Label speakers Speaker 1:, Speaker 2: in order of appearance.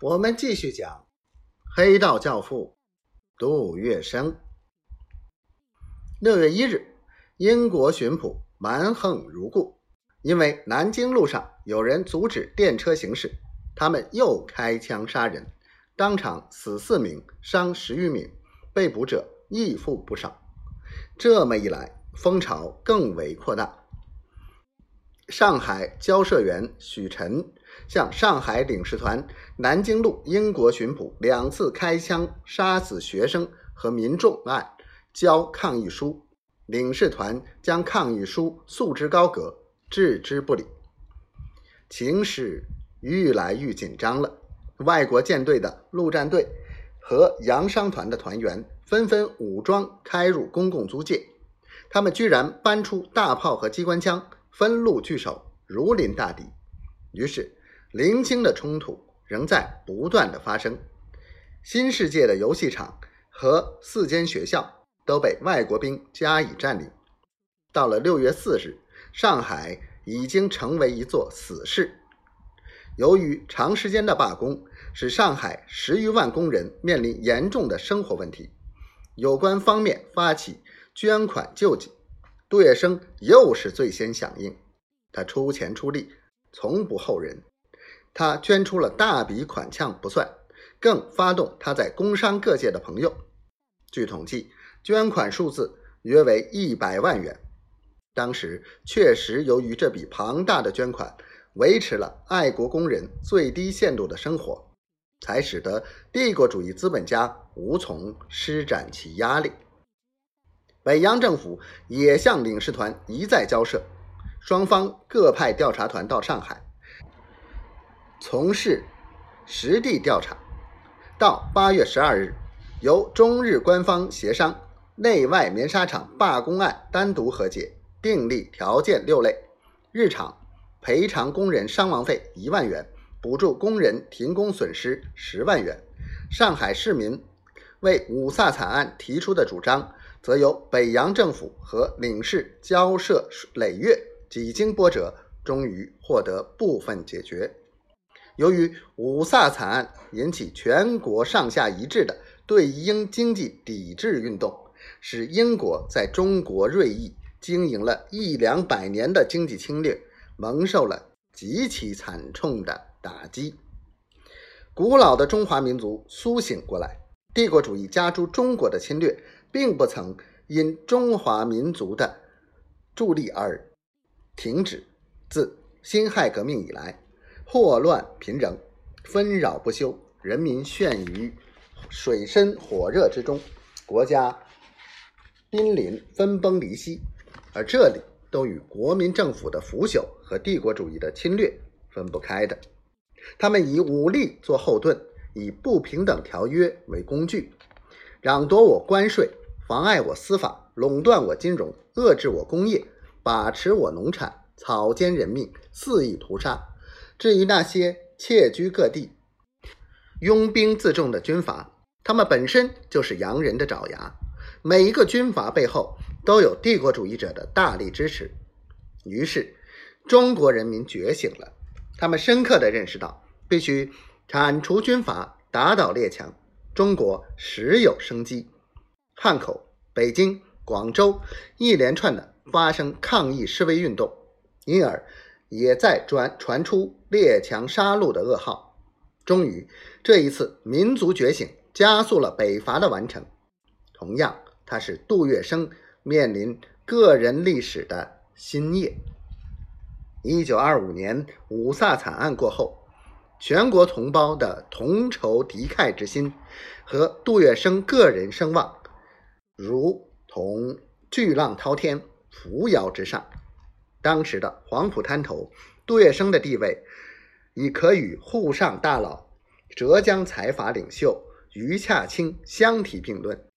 Speaker 1: 我们继续讲黑道教父杜月笙。六月一日，英国巡捕蛮横如故，因为南京路上有人阻止电车行驶，他们又开枪杀人，当场死四名，伤十余名，被捕者亦负不少。这么一来，风潮更为扩大。上海交涉员许晨。向上海领事团南京路英国巡捕两次开枪杀死学生和民众案交抗议书，领事团将抗议书束之高阁，置之不理。情势愈来愈紧张了。外国舰队的陆战队和洋商团的团员纷纷武装开入公共租界，他们居然搬出大炮和机关枪，分路聚首，如临大敌。于是。零星的冲突仍在不断的发生，新世界的游戏场和四间学校都被外国兵加以占领。到了六月四日，上海已经成为一座死市。由于长时间的罢工，使上海十余万工人面临严重的生活问题。有关方面发起捐款救济，杜月笙又是最先响应，他出钱出力，从不后人。他捐出了大笔款项不算，更发动他在工商各界的朋友。据统计，捐款数字约为一百万元。当时确实由于这笔庞大的捐款，维持了爱国工人最低限度的生活，才使得帝国主义资本家无从施展其压力。北洋政府也向领事团一再交涉，双方各派调查团到上海。从事实地调查，到八月十二日，由中日官方协商，内外棉纱厂罢工案单独和解，订立条件六类：日厂赔偿工人伤亡费一万元，补助工人停工损失十万元。上海市民为五卅惨案提出的主张，则由北洋政府和领事交涉累月，几经波折，终于获得部分解决。由于五卅惨案引起全国上下一致的对英经济抵制运动，使英国在中国锐意经营了一两百年的经济侵略蒙受了极其惨重的打击。古老的中华民族苏醒过来，帝国主义加诸中国的侵略，并不曾因中华民族的助力而停止。自辛亥革命以来。祸乱频仍，纷扰不休，人民陷于水深火热之中，国家濒临分崩离析，而这里都与国民政府的腐朽和帝国主义的侵略分不开的。他们以武力做后盾，以不平等条约为工具，攘夺我关税，妨碍我司法，垄断我金融，遏制我工业，把持我农产，草菅人命，肆意屠杀。至于那些窃居各地、拥兵自重的军阀，他们本身就是洋人的爪牙。每一个军阀背后都有帝国主义者的大力支持。于是，中国人民觉醒了，他们深刻地认识到，必须铲除军阀，打倒列强，中国时有生机。汉口、北京、广州一连串的发生抗议示威运动，因而。也在传传出列强杀戮的噩耗。终于，这一次民族觉醒加速了北伐的完成。同样，它是杜月笙面临个人历史的新页。一九二五年五卅惨案过后，全国同胞的同仇敌忾之心和杜月笙个人声望，如同巨浪滔天，扶摇直上。当时的黄埔滩头杜月笙的地位，已可与沪上大佬、浙江财阀领袖余洽清相提并论。